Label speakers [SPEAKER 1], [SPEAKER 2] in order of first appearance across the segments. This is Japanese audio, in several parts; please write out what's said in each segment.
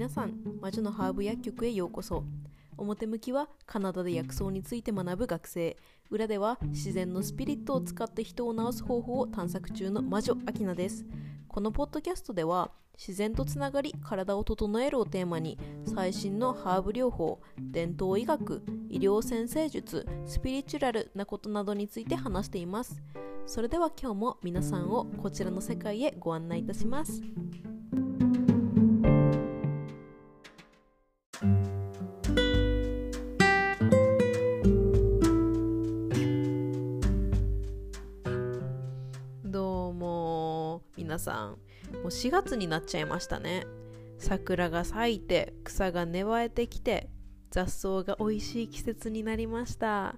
[SPEAKER 1] 皆さん魔女のハーブ薬局へようこそ。表向きはカナダで薬草について学ぶ学生。裏では自然のスピリットを使って人を治す方法を探索中の魔女アキナです。このポッドキャストでは自然とつながり体を整えるをテーマに最新のハーブ療法伝統医学医療先生術スピリチュラルなことなどについて話しています。それでは今日も皆さんをこちらの世界へご案内いたします。さん。もう4月になっちゃいましたね。桜が咲いて草が芽生えてきて雑草が美味しい季節になりました。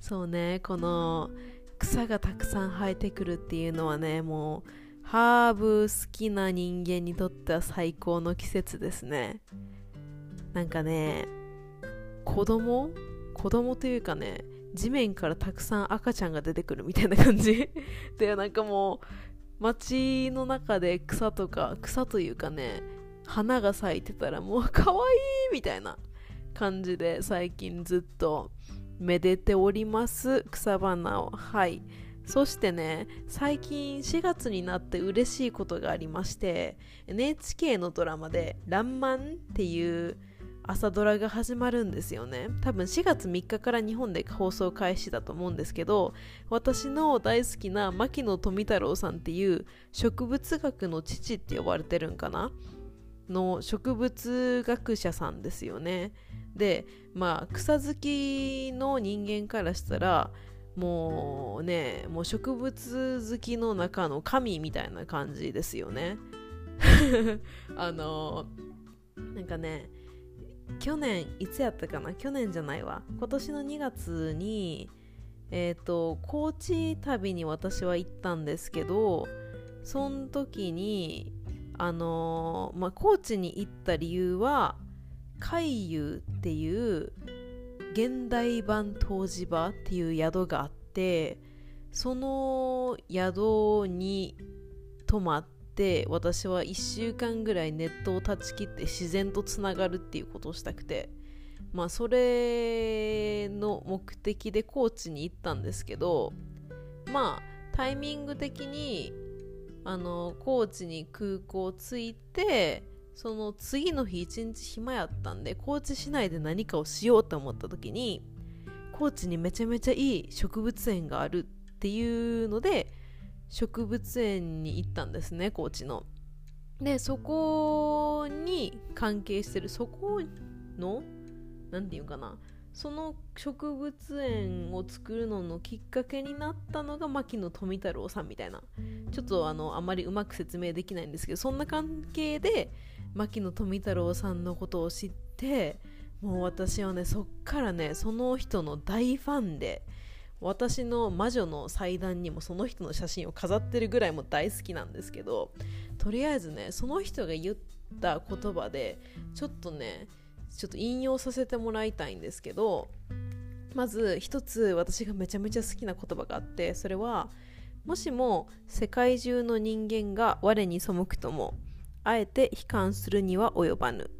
[SPEAKER 1] そうねこの草がたくさん生えてくるっていうのはねもうハーブ好きな人間にとっては最高の季節ですね。なんかね子供？子供というかね地面からたくさん赤ちゃんが出てくるみたいな感じ。でなんかもう街の中で草とか草というかね花が咲いてたらもう可愛いみたいな感じで最近ずっとめでております。草花を。はい。そしてね最近4月になって嬉しいことがありまして NHK のドラマで「らんまん」っていう朝ドラが始まるんですよね。多分4月3日から日本で放送開始だと思うんですけど私の大好きな牧野富太郎さんっていう植物学の父って呼ばれてるんかな？の植物学者さんですよね。でまあ草好きの人間からしたらもうねもう植物好きの中の神みたいな感じですよね。あのなんかね去年いつやったかな？去年じゃないわ。今年の2月にえっ、ー、と高知旅に私は行ったんですけどその時にあのー、まあ、高知に行った理由は海遊っていう現代版湯治場っていう宿があってその宿に泊まってて私は1週間ぐらいネットを断ち切って自然とつながるっていうことをしたくて。まあそれの目的で高知に行ったんですけどまあタイミング的にあの高知に空港着いてその次の日一日暇やったんで高知市内で何かをしようと思った時に高知にめちゃめちゃいい植物園があるっていうので植物園に行ったんですね高知の。でそこに関係してるそこの何て言うかなその植物園を作るののきっかけになったのが牧野富太郎さんみたいなちょっとあのあまりうまく説明できないんですけどそんな関係で牧野富太郎さんのことを知ってもう私はねそっからねその人の大ファンで私の魔女の祭壇にもその人の写真を飾ってるぐらいも大好きなんですけどとりあえずねその人が言った言葉でちょっとねちょっと引用させてもらいたいんですけどまず一つ私がめちゃめちゃ好きな言葉があってそれはもしも世界中の人間が我に背くともあえて悲観するには及ばぬ。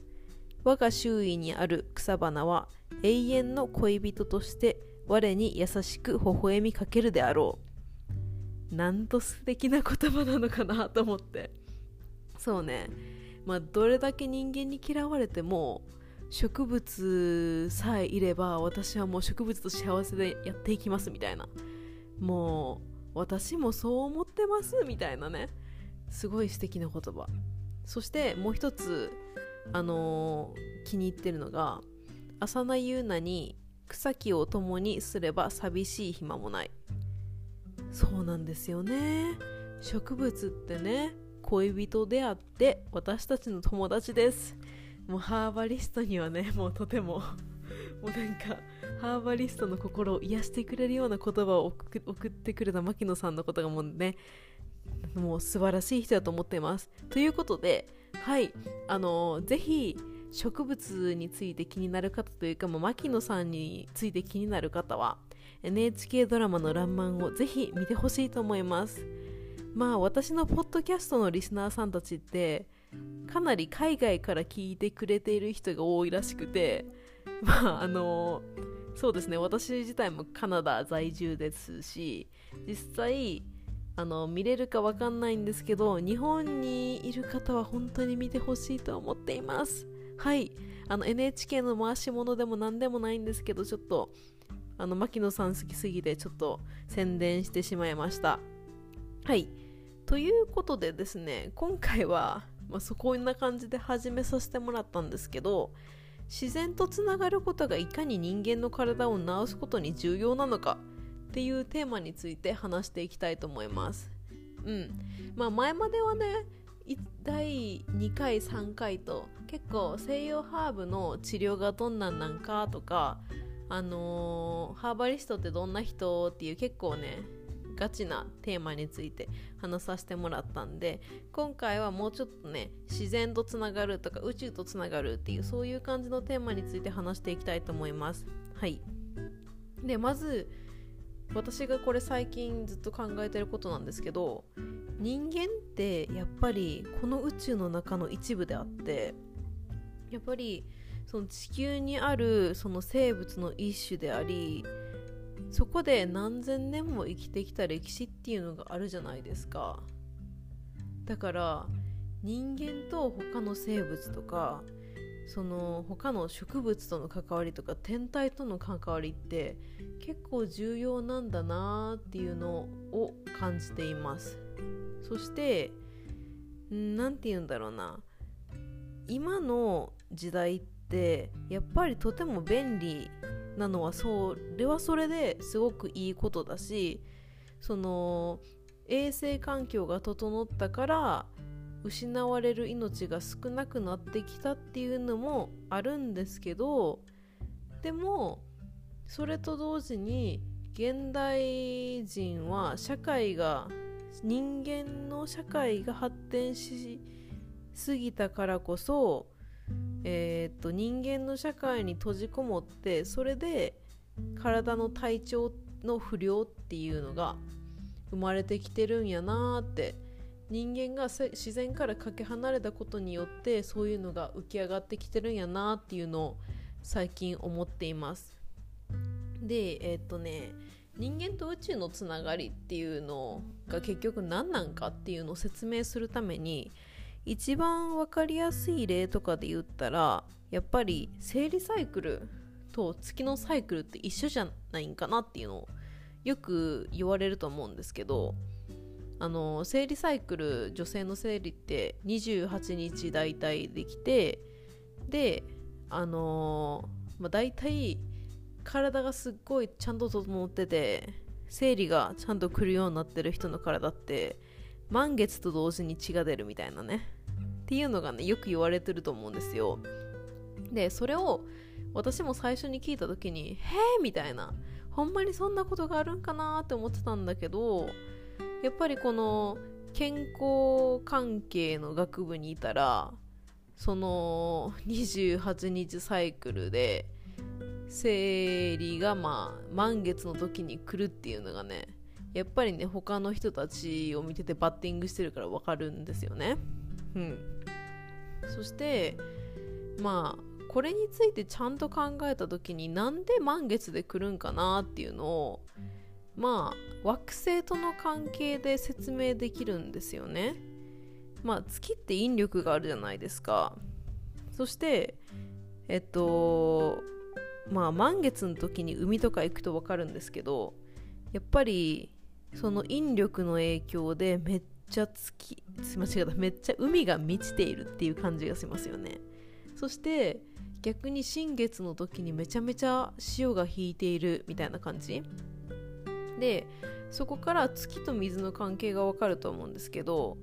[SPEAKER 1] 我が周囲にある草花は永遠の恋人として我に優しく微笑みかけるであろう。なんと素敵な言葉なのかなと思って。そうね。まあどれだけ人間に嫌われても植物さえいれば私はもう植物と幸せでやっていきますみたいな。もう私もそう思ってますみたいなね。すごい素敵な言葉。そしてもう一つあのー、気に入ってるのが浅名優奈に草木を共にすれば寂しい暇もない。そうなんですよね。植物ってね恋人であって私たちの友達です。もうハーバリストにはねもうとてももうなんかハーバリストの心を癒してくれるような言葉を送ってくれた牧野さんのことがもうねもう素晴らしい人だと思っています。ということではいあのぜひ植物について気になる方というか、もう牧野さんについて気になる方は NHK ドラマの「らんまん」をぜひ見てほしいと思います。まあ私のポッドキャストのリスナーさんたちってかなり海外から聞いてくれている人が多いらしくてまああのそうですね。私自体もカナダ在住ですし実際あの見れるかわかんないんですけど日本にいる方は本当に見てほしいと思っています。はい。あの NHK の回し物でも何でもないんですけどちょっとあの牧野さん好きすぎてちょっと宣伝してしまいました。はい。ということでですね今回は、まあ、そこんな感じで始めさせてもらったんですけど自然とつながることがいかに人間の体を治すことに重要なのかっていうテーマについて話していきたいと思います。うん。まあ前まではね第2回3回と結構西洋ハーブの治療がどんなんなんかとかあのー、ハーバリストってどんな人っていう結構ねガチなテーマについて話させてもらったんで今回はもうちょっとね自然とつながるとか宇宙とつながるっていうそういう感じのテーマについて話していきたいと思います。はい。でまず私がこれ最近ずっと考えてることなんですけど人間ってやっぱりこの宇宙の中の一部であってやっぱりその地球にあるその生物の一種でありそこで何千年も生きてきた歴史っていうのがあるじゃないですか。だから人間と他の生物とかその他の植物との関わりとか天体との関わりって結構重要なんだなっていうのを感じています。そして何て言うんだろうな。今の時代ってやっぱりとても便利なのはそれはそれですごくいいことだしその衛生環境が整ったから失われる命が少なくなってきたっていうのもあるんですけどでもそれと同時に現代人は社会が人間の社会が発展しすぎたからこそ、えー、っと人間の社会に閉じこもってそれで体の体調の不良っていうのが生まれてきてるんやなーって人間が自然からかけ離れたことによってそういうのが浮き上がってきてるんやなっていうのを最近思っています。でえー、っとね人間と宇宙のつながりっていうのが結局何なんかっていうのを説明するために一番分かりやすい例とかで言ったらやっぱり生理サイクルと月のサイクルって一緒じゃないんかなっていうのをよく言われると思うんですけどあの生理サイクル女性の生理って28日大体できてであのまあ、大体体がすっごいちゃんと整ってて生理がちゃんと来るようになってる人の体って満月と同時に血が出るみたいなねっていうのがねよく言われてると思うんですよでそれを私も最初に聞いた時に「へえ!」みたいなほんまにそんなことがあるんかなって思ってたんだけどやっぱりこの健康関係の学部にいたらその28日サイクルで生理がまあ満月の時に来るっていうのがねやっぱりね他の人たちを見ててバッティングしてるから分かるんですよね。うん。そしてまあこれについてちゃんと考えた時になんで満月で来るんかなっていうのをまあ惑星との関係で説明できるんですよね。まあ月って引力があるじゃないですか。そしてえっとまあ満月の時に海とか行くと分かるんですけどやっぱりその引力の影響でめっちゃ月す間違えためっちゃ海が満ちているっていう感じがしますよね。そして逆に新月の時にめちゃめちゃ潮が引いているみたいな感じ。でそこから月と水の関係がわかると思うんですけど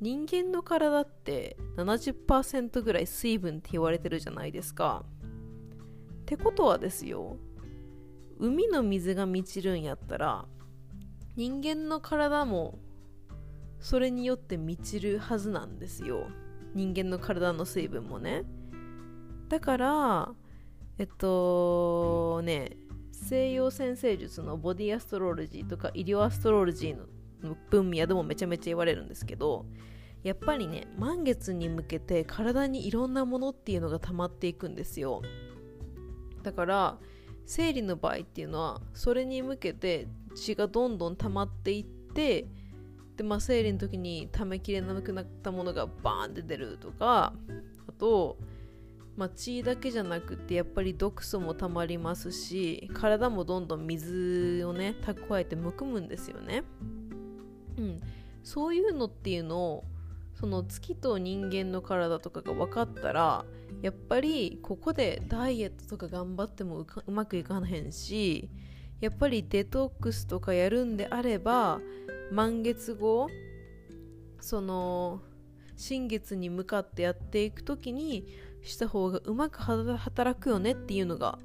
[SPEAKER 1] 人間の体って70%ぐらい水分って言われてるじゃないですか。ってことはですよ海の水が満ちるんやったら人間の体もそれによって満ちるはずなんですよ。人間の体の水分もね。だからえっとね西洋先生術のボディアストロロジーとか医療アストロロジーの分野でもめちゃめちゃ言われるんですけどやっぱりね満月に向けて体にいろんなものっていうのが溜まっていくんですよ。だから生理の場合っていうのはそれに向けて血がどんどん溜まっていってで、まあ、生理の時に溜めきれなくなったものがバーンって出るとかあと、まあ、血だけじゃなくてやっぱり毒素も溜まりますし体もどんどん水をね蓄えてむくむんですよね。うん、そういうのっていうのをその月と人間の体とかが分かったらやっぱりここでダイエットとか頑張ってもうまくいかへんしやっぱりデトックスとかやるんであれば満月後その新月に向かってやっていく時にした方がうまく働くよねっていうのが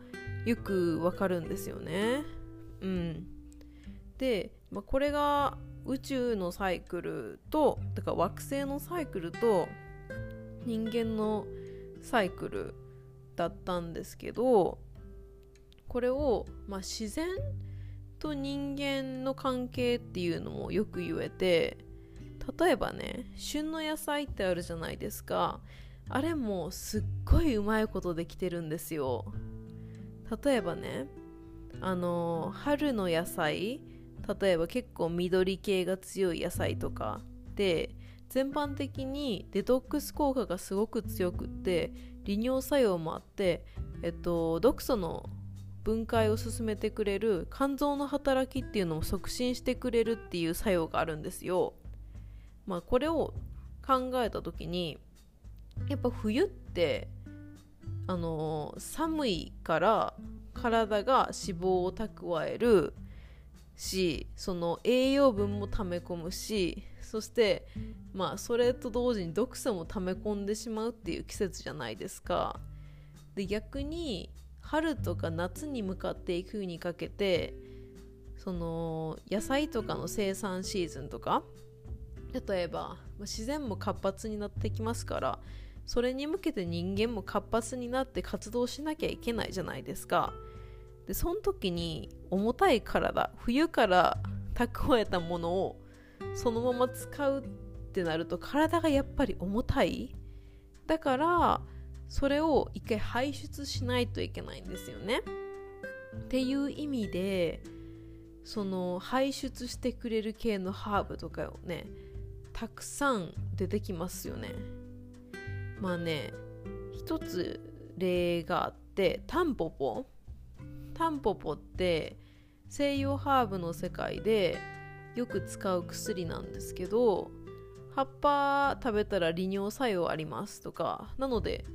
[SPEAKER 1] よくわかるんですよね。うん、で、まあ、これが宇宙のサイクルとだから惑星のサイクルと人間のサイクルだったんですけどこれを、まあ、自然と人間の関係っていうのもよく言えて例えばね旬の野菜ってあるじゃないですかあれもすっごいうまいことできてるんですよ例えばねあの春の野菜例えば結構緑系が強い野菜とかで全般的にデトックス効果がすごく強くって利尿作用もあって、えっと、毒素の分解を進めてくれる肝臓の働きっていうのを促進してくれるっていう作用があるんですよ。まあこれを考えた時にやっぱ冬ってあの寒いから体が脂肪を蓄えるしその栄養分も溜め込むしそしてまあそれと同時に毒素も溜め込んでしまうっていう季節じゃないですか。で逆に春とか夏に向かっていくにかけてその野菜とかの生産シーズンとか例えば自然も活発になってきますからそれに向けて人間も活発になって活動しなきゃいけないじゃないですか。でその時に重たい体冬から蓄えたものをそのまま使うってなると体がやっぱり重たい。だからそれを一回排出しないといけないんですよね。っていう意味でその排出してくれる系のハーブとかをねたくさん出てきますよね。まあね一つ例があってタンポポ。タンポポって西洋ハーブの世界でよく使う薬なんですけど葉っぱ食べたら利尿作用ありますとかなので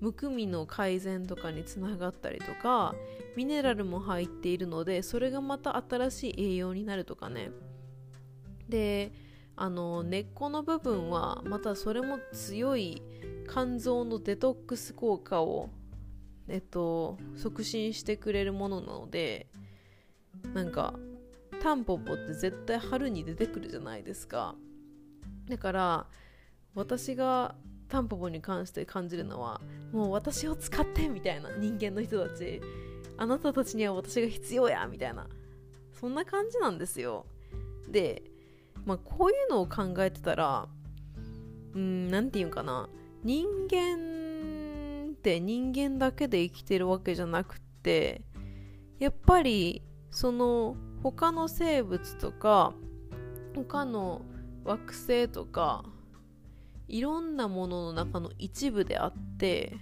[SPEAKER 1] むくみの改善とかにつながったりとかミネラルも入っているのでそれがまた新しい栄養になるとかね。であの根っこの部分はまたそれも強い肝臓のデトックス効果をえっと促進してくれるものなのでなんかタンポポって絶対春に出てくるじゃないですか。だから私がタンポポに関して感じるのはもう私を使ってみたいな人間の人たち。あなたたちには私が必要やみたいな。そんな感じなんですよ。でまあこういうのを考えてたらうん何て言うかな。人間って人間だけで生きてるわけじゃなくってやっぱりその他の生物とか他の惑星とかいろんなものの中の一部であって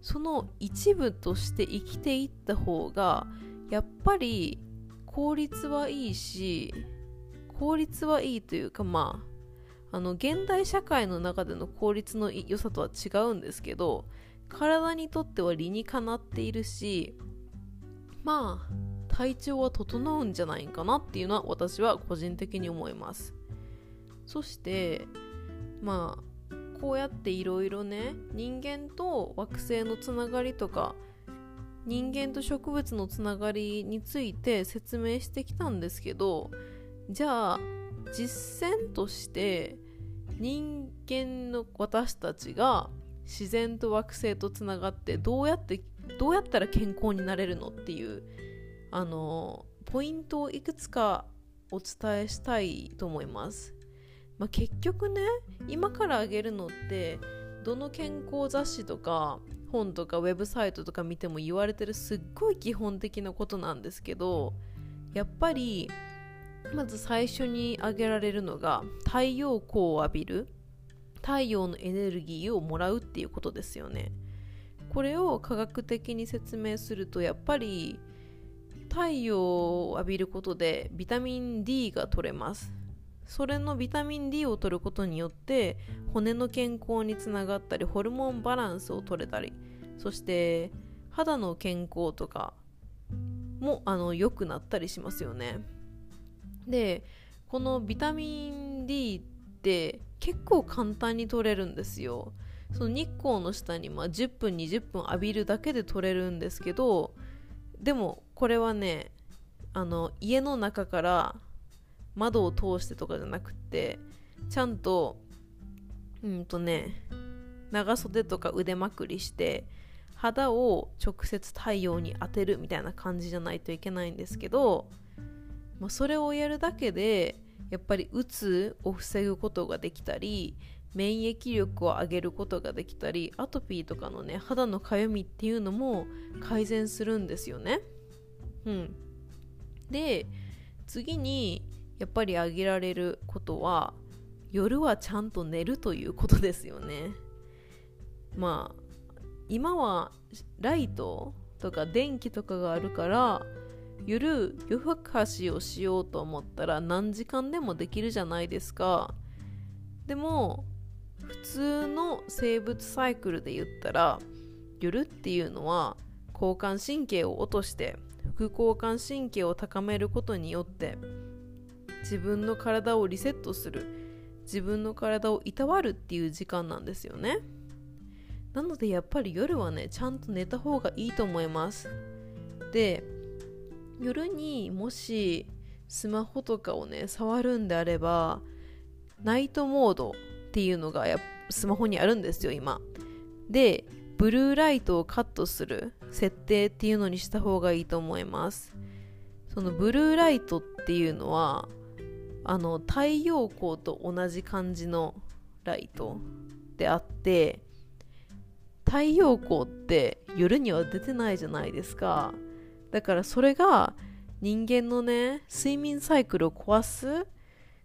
[SPEAKER 1] その一部として生きていった方がやっぱり効率はいいし効率はいいというかまああの現代社会の中での効率の良さとは違うんですけど体にとっては理にかなっているしまあ体調は整うんじゃないかなっていうのは私は個人的に思います。そしてまあこうやっていろいろね人間と惑星のつながりとか人間と植物のつながりについて説明してきたんですけどじゃあ実践として人間の私たちが自然と惑星とつながってどうやってどうやったら健康になれるのっていうあのポイントをいくつかお伝えしたいと思います。まあ、結局ね今からあげるのってどの健康雑誌とか本とかウェブサイトとか見ても言われてるすっごい基本的なことなんですけどやっぱりまず最初に挙げられるのが太陽光を浴びる太陽のエネルギーをもらうっていうことですよね。これを科学的に説明するとやっぱり太陽を浴びることでビタミン D が取れます。それのビタミン D を取ることによって骨の健康につながったりホルモンバランスを取れたりそして肌の健康とかもあの良くなったりしますよね。でこのビタミン D って結構簡単に取れるんですよ。その日光の下にまあ10分20分浴びるだけで取れるんですけどでもこれはねあの家の中から窓を通してとかじゃなくてちゃんとうんとね長袖とか腕まくりして肌を直接太陽に当てるみたいな感じじゃないといけないんですけど、まあ、それをやるだけでやっぱりうつを防ぐことができたり免疫力を上げることができたりアトピーとかのね肌のかゆみっていうのも改善するんですよね。うん、で次にやっぱり挙げられることは夜はちゃんと寝るということですよね。まあ今はライトとか電気とかがあるから夜夜更かしをしようと思ったら何時間でもできるじゃないですか。でも普通の生物サイクルで言ったら夜っていうのは交感神経を落として副交感神経を高めることによって自分の体をリセットする自分の体をいたわるっていう時間なんですよね。なのでやっぱり夜はねちゃんと寝た方がいいと思います。で夜にもしスマホとかをね触るんであればナイトモードっていうのがやスマホにあるんですよ今。でブルーライトをカットする設定っていうのにした方がいいと思います。そのブルーライトっていうのはあの太陽光と同じ感じのライトであって太陽光って夜には出てないじゃないですか。だからそれが人間のね睡眠サイクルを壊す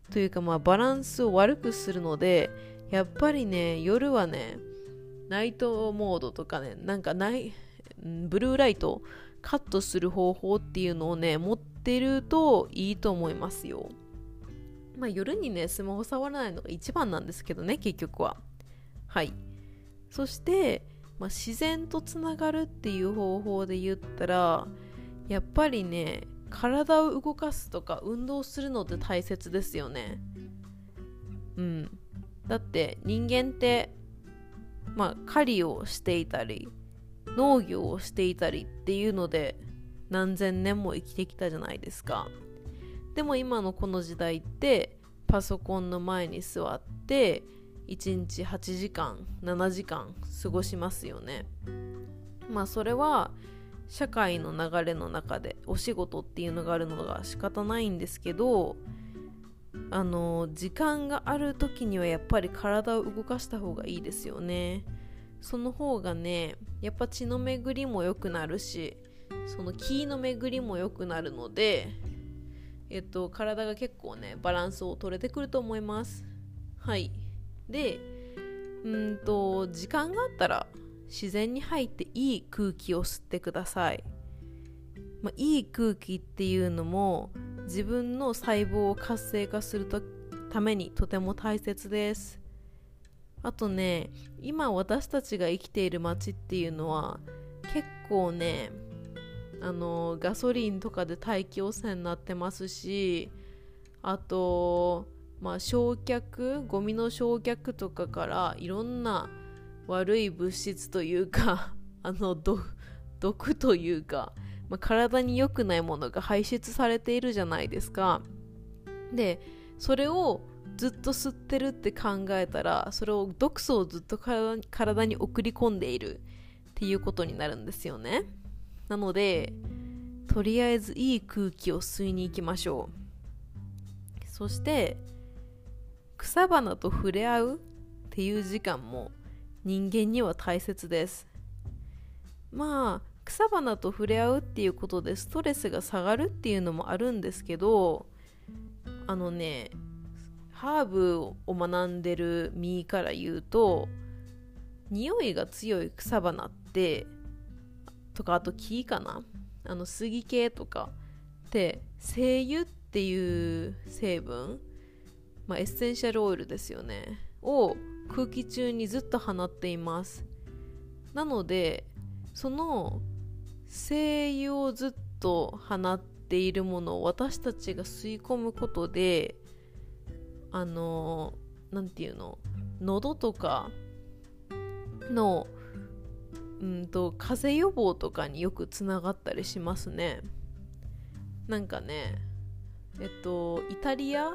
[SPEAKER 1] というかまあバランスを悪くするのでやっぱりね夜はねナイトモードとかねなんかないブルーライトカットする方法っていうのをね持ってるといいと思いますよ。まあ夜にねスマホ触らないのが一番なんですけどね結局は。はい。そして、まあ、自然とつながるっていう方法で言ったらやっぱりね体を動かすとか運動するのって大切ですよね。うん。だって人間ってまあ狩りをしていたり農業をしていたりっていうので何千年も生きてきたじゃないですか。でも今のこの時代ってパソコンの前に座って1日8時間7時間過ごしますよね。まあそれは社会の流れの中でお仕事っていうのがあるのが仕方ないんですけどあの時間がある時にはやっぱり体を動かした方がいいですよね。その方がねやっぱ血の巡りも良くなるしその気の巡りも良くなるのでえっと体が結構ねバランスを取れてくると思います。はい。でうんと時間があったら自然に入っていい空気を吸ってください、まあ、いい空気っていうのも自分の細胞を活性化するためにとても大切です。あとね今私たちが生きている街っていうのは結構ねあのガソリンとかで大気汚染になってますしあとまあ焼却ゴミの焼却とかからいろんな悪い物質というか あの毒というか、まあ、体に良くないものが排出されているじゃないですか。でそれをずっと吸ってるって考えたらそれを毒素をずっと体に送り込んでいるっていうことになるんですよね。なのでとりあえずいい空気を吸いに行きましょう。そして草花と触れ合うっていう時間も人間には大切です。まあ草花と触れ合うっていうことでストレスが下がるっていうのもあるんですけどあのねハーブを学んでる身から言うと匂いが強い草花ってとかあと木かな？あの杉系とかって精油っていう成分、まあ、エッセンシャルオイルですよねを空気中にずっと放っています。なのでその精油をずっと放っているものを私たちが吸い込むことであの何て言うの？喉とかのうんと風邪予防とかによくつながったりしますね。なんかねえっとイタリア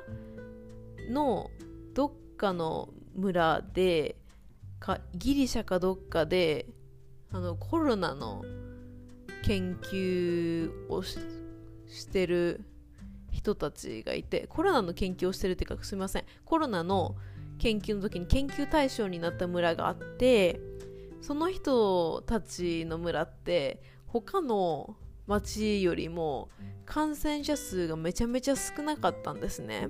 [SPEAKER 1] のどっかの村でかギリシャかどっかであのコロナの研究をしてる人たちがいてコロナの研究をしてるっていうかすみません。コロナの研究の時に研究対象になった村があってその人たちの村って他の町よりも感染者数がめちゃめちゃ少なかったんですね。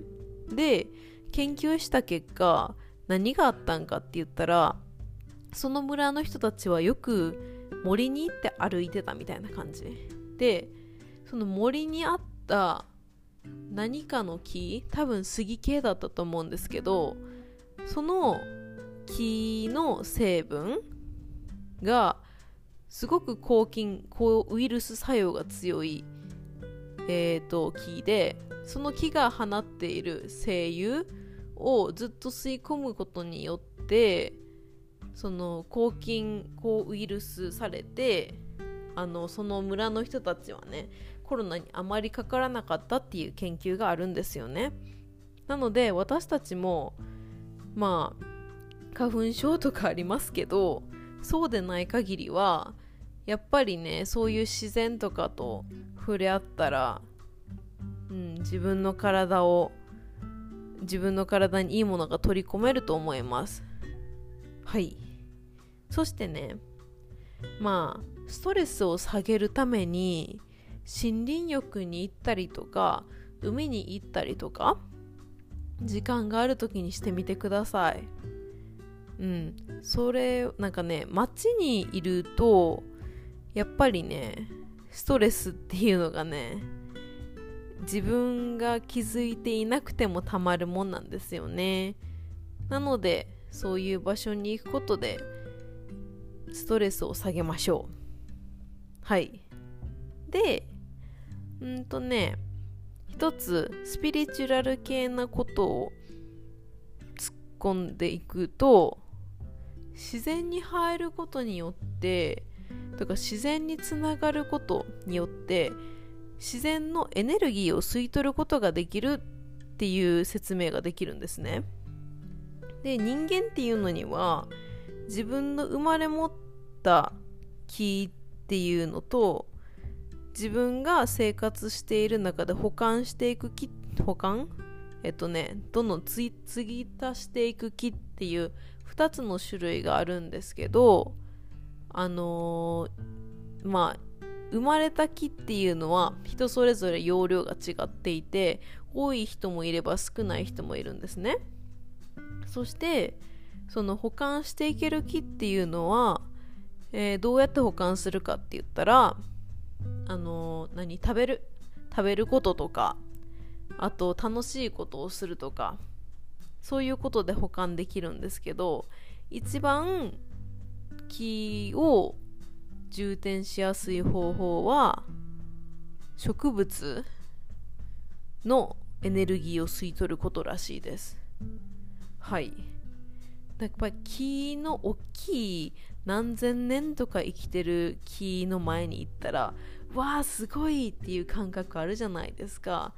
[SPEAKER 1] で研究した結果何があったんかって言ったらその村の人たちはよく森に行って歩いてたみたいな感じ。でその森にあった何かの木多分杉系だったと思うんですけどその木の成分がすごく抗菌抗ウイルス作用が強い、えーと、木でその木が放っている精油をずっと吸い込むことによってその抗菌抗ウイルスされてあのその村の人たちはねコロナにあまりかからなかったっていう研究があるんですよね。なので私たちもまあ花粉症とかありますけどそうでない限りはやっぱりねそういう自然とかと触れ合ったら、うん、自分の体を自分の体にいいものが取り込めると思います。はい。そしてねまあストレスを下げるために森林浴に行ったりとか海に行ったりとか時間がある時にしてみてください。うん。それなんかね街にいるとやっぱりねストレスっていうのがね自分が気づいていなくてもたまるもんなんですよね。なのでそういう場所に行くことでストレスを下げましょう。はい。でうんとね一つスピリチュアル系なことを突っ込んでいくと自然に入ることによってとか自然につながることによって自然のエネルギーを吸い取ることができるっていう説明ができるんですね。で人間っていうのには自分の生まれ持った木っていうのと自分が生活している中で保管していく木保管？えっとねどんどん継ぎ足していく木っていう2つの種類があるんですけどあのー、まあ生まれた木っていうのは人それぞれ容量が違っていて多い人もいれば少ない人もいるんですね。そしてその保管していける木っていうのはえー、どうやって保管するかって言ったらあのー、何食べる食べることとかあと楽しいことをするとかそういうことで保管できるんですけど一番木を充填しやすい方法は植物のエネルギーを吸い取ることらしいです。はい。やっぱり木の大きい何千年とか生きてる木の前に行ったらわあすごいっていう感覚あるじゃないですか。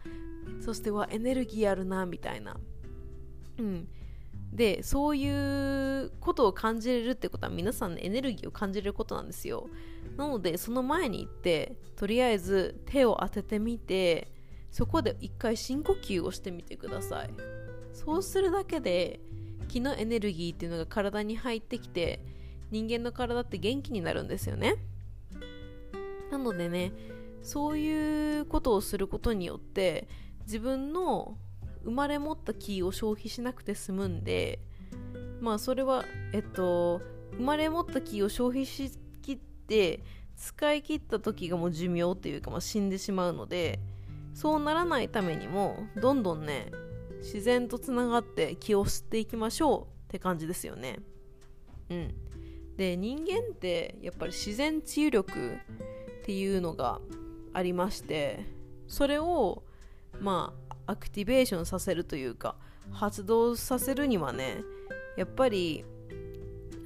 [SPEAKER 1] そしてわエネルギーあるなみたいな。うん。でそういうことを感じれるってことは皆さん、ね、エネルギーを感じれることなんですよ。なのでその前に行ってとりあえず手を当ててみてそこで一回深呼吸をしてみてください。そうするだけで気のエネルギーっていうのが体に入ってきて人間の体って元気になるんですよね。なのでねそういうことをすることによって自分の生まれ持った気を消費しなくて済むんでまあそれはえっと生まれ持った気を消費しきって使い切った時がもう寿命っていうか、まあ、死んでしまうのでそうならないためにもどんどんね自然とつながって気を吸っていきましょうって感じですよね。うん。で人間ってやっぱり自然治癒力っていうのがありましてそれをまあアクティベーションさせるというか発動させるにはねやっぱり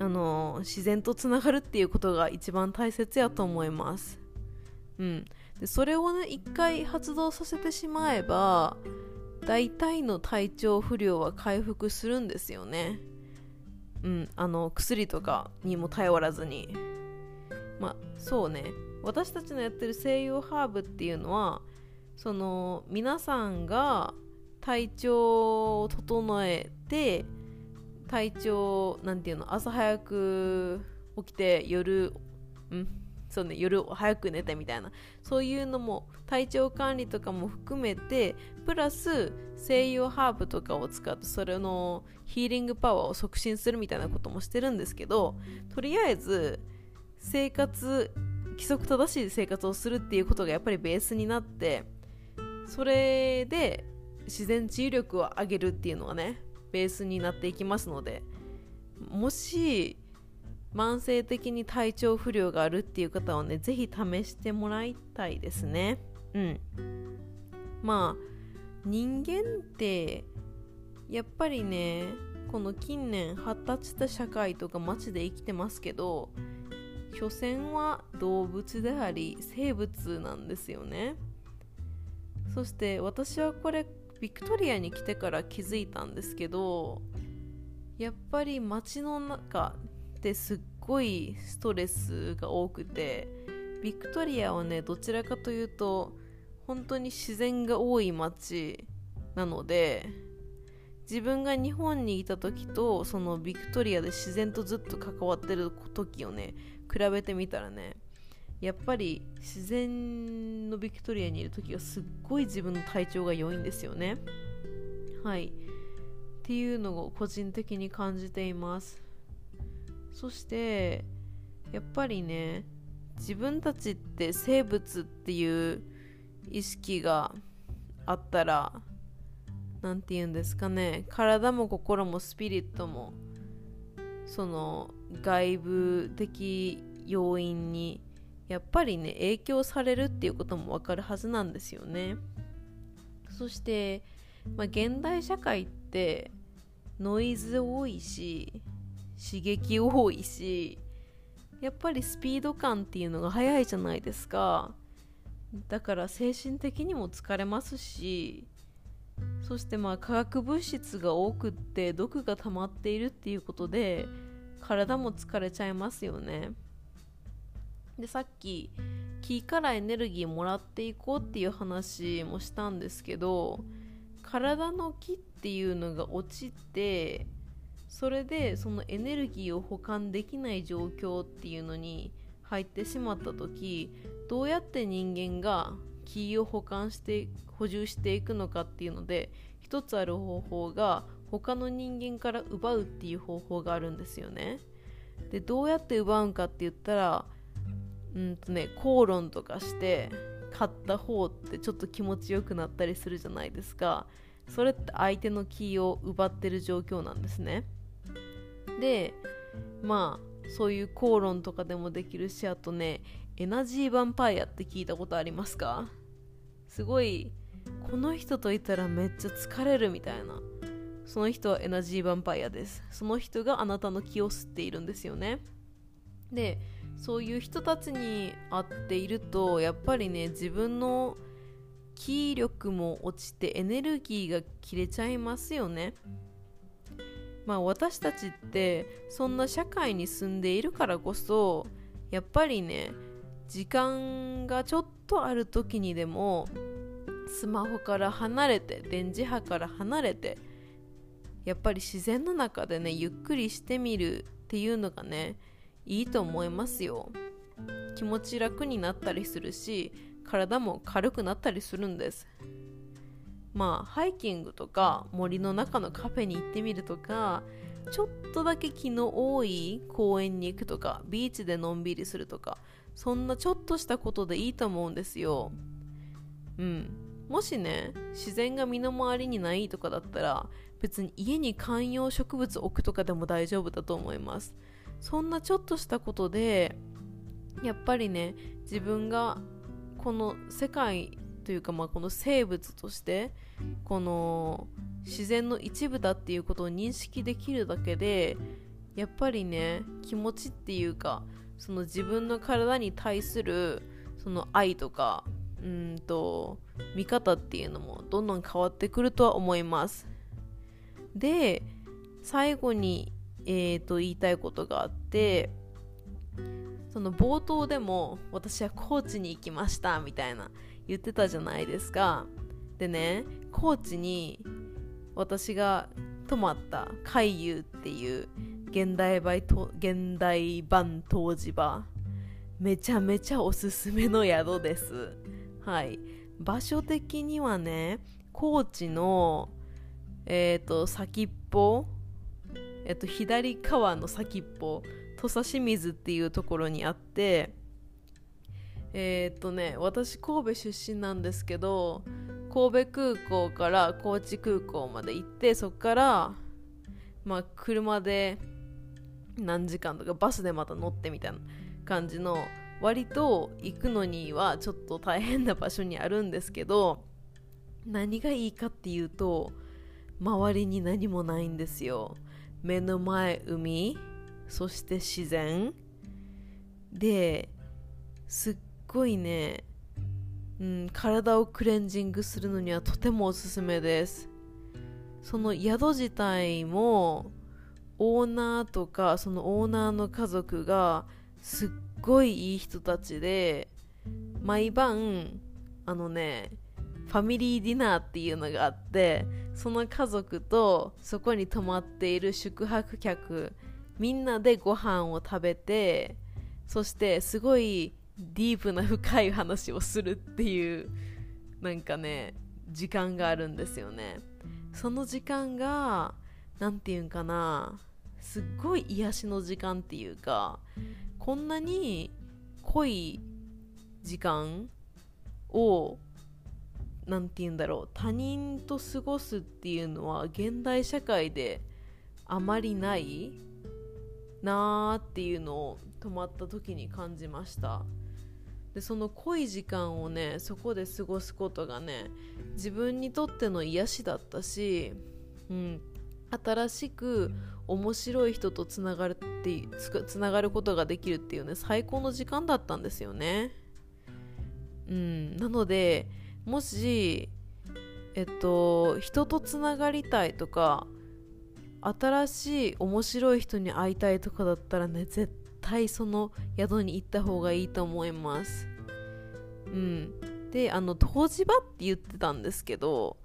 [SPEAKER 1] あの自然とつながるっていうことが一番大切やと思います。うん、でそれをね一回発動させてしまえば大体の体調不良は回復するんですよね。うん、あの薬とかにも頼らずに。まあそうね私たちのやってる西洋ハーブっていうのはその皆さんが体調を整えて体調なんていうの朝早く起きて夜うんそうね夜早く寝てみたいなそういうのも体調管理とかも含めてプラス西洋ハーブとかを使ってそれのヒーリングパワーを促進するみたいなこともしてるんですけどとりあえず生活規則正しい生活をするっていうことがやっぱりベースになってそれで自然治癒力を上げるっていうのがねベースになっていきますのでもし慢性的に体調不良があるっていう方はね是非試してもらいたいですね。うん。まあ人間ってやっぱりねこの近年発達した社会とか街で生きてますけど所詮は動物であり生物なんですよね。そして私はこれビクトリアに来てから気づいたんですけどやっぱり街の中ってすっごいストレスが多くてビクトリアはねどちらかというと本当に自然が多い街なので自分が日本にいた時とそのビクトリアで自然とずっと関わってる時をね比べてみたらねやっぱり自然のビクトリアにいる時はすっごい自分の体調が良いんですよね。はい。っていうのを個人的に感じています。そしてやっぱりね自分たちって生物っていう意識があったら何て言うんですかね体も心もスピリットもその外部的要因にやっぱりね影響されるっていうこともわかるはずなんですよね。そして、まあ、現代社会ってノイズ多いし刺激多いしやっぱりスピード感っていうのが速いじゃないですか。だから精神的にも疲れますしそしてまあ化学物質が多くって毒が溜まっているっていうことで体も疲れちゃいますよね。でさっき木からエネルギーもらっていこうっていう話もしたんですけど体の木っていうのが落ちてそれでそのエネルギーを保管できない状況っていうのに入ってしまった時どうやって人間が木を保管して補充していくのかっていうので一つある方法が他の人間から奪うっていう方法があるんですよね。でどうやって奪うんかって言ったらうんとね口論とかして買った方ってちょっと気持ちよくなったりするじゃないですか。それって相手のキーを奪ってる状況なんですね。でまあそういう口論とかでもできるしあとねエナジーヴァンパイアって聞いたことありますか？すごいこの人といたらめっちゃ疲れるみたいな。その人はエナジーヴァンパイアです。その人があなたの気を吸っているんですよね。でそういう人たちに会っているとやっぱりね自分の気力も落ちてエネルギーが切れちゃいますよね。まあ私たちってそんな社会に住んでいるからこそやっぱりね時間がちょっとある時にでもスマホから離れて電磁波から離れてやっぱり自然の中でねゆっくりしてみるっていうのがねいいと思いますよ。気持ち楽になったりするし体も軽くなったりするんです。まあハイキングとか森の中のカフェに行ってみるとかちょっとだけ気の多い公園に行くとかビーチでのんびりするとかそんなちょっとしたことでいいと思うんですよ。うん。もしね自然が身の回りにないとかだったら別に家に観葉植物置くとかでも大丈夫だと思います。そんなちょっとしたことでやっぱりね自分がこの世界というか、まあ、この生物としてこの自然の一部だっていうことを認識できるだけでやっぱりね気持ちっていうかその自分の体に対するその愛とかうんと見方っていうのもどんどん変わってくるとは思います。で最後に、えーと言いたいことがあってその冒頭でも私は高知に行きましたみたいな言ってたじゃないですか。でね高知に私が泊まった海遊っていう現代版現代版湯治場めちゃめちゃおすすめの宿です。はい。場所的にはね高知のえっ、ー、と先っぽえっ、と左側の先っぽ土佐清水っていうところにあってえー、っとね私神戸出身なんですけど神戸空港から高知空港まで行ってそこからまあ車で何時間とかバスでまた乗ってみたいな感じの割と行くのにはちょっと大変な場所にあるんですけど何がいいかっていうと周りに何もないんですよ。目の前海そして自然。ですっごいね、うん、体をクレンジングするのにはとてもおすすめです。その宿自体もオーナーとかそのオーナーの家族がすっごいいい人たちで毎晩あのねファミリーディナーっていうのがあってその家族とそこに泊まっている宿泊客みんなでご飯を食べてそしてすごいディープな深い話をするっていうなんかね時間があるんですよね。その時間が何て言うんかなすっごい癒しの時間っていうかこんなに濃い時間を何て言うんだろう他人と過ごすっていうのは現代社会であまりないなーっていうのを泊まった時に感じましたでその濃い時間をねそこで過ごすことがね自分にとっての癒しだったし、うん、新しく面白い人とつながるってつながることができるっていうね最高の時間だったんですよね。うん、なのでもしえっと人とつながりたいとか新しい面白い人に会いたいとかだったらね絶対その宿に行った方がいいと思います。うん。であの湯治場って言ってたんですけど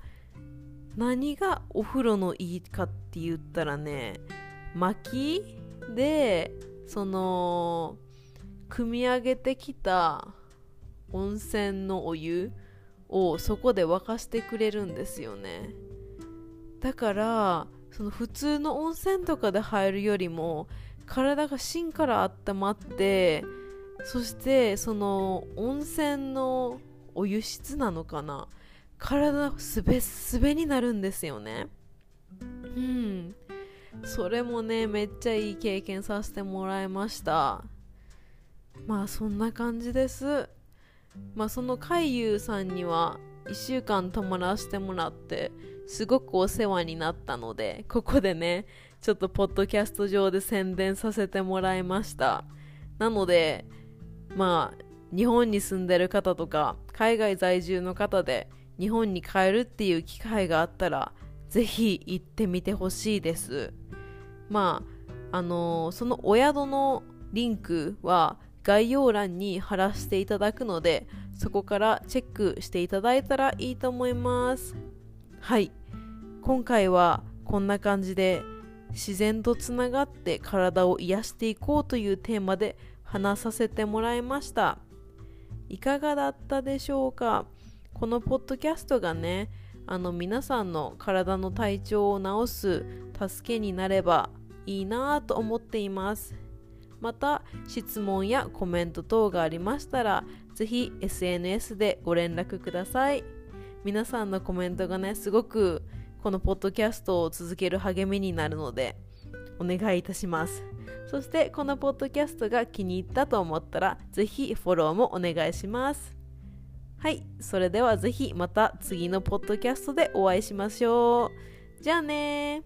[SPEAKER 1] 何がお風呂のいいかって言ったらね薪でその組み上げてきた温泉のお湯をそこで沸かしてくれるんですよね。だからその普通の温泉とかで入るよりも体が芯から温まってそしてその温泉のお湯質なのかな。体すべすべになるんですよね。うん。それもねめっちゃいい経験させてもらいました。まあそんな感じです。まあその海遊さんには1週間泊まらせてもらってすごくお世話になったのでここでね ちょっとポッドキャスト上で宣伝させてもらいました。なのでまあ日本に住んでる方とか海外在住の方で日本に帰るっていう機会があったらぜひ行ってみてほしいです。まああのー、そのお宿のリンクは概要欄に貼らせていただくのでそこからチェックしていただいたらいいと思います。はい。今回はこんな感じで自然とつながって体を癒していこうというテーマで話させてもらいました。いかがだったでしょうか？このポッドキャストがねあの皆さんの体の体調を治す助けになればいいなと思っています。また質問やコメント等がありましたらぜひ SNS でご連絡ください。皆さんのコメントがねすごくこのポッドキャストを続ける励みになるのでお願いいたします。そしてこのポッドキャストが気に入ったと思ったらぜひフォローもお願いします。はいそれではぜひまた次のポッドキャストでお会いしましょう。じゃあね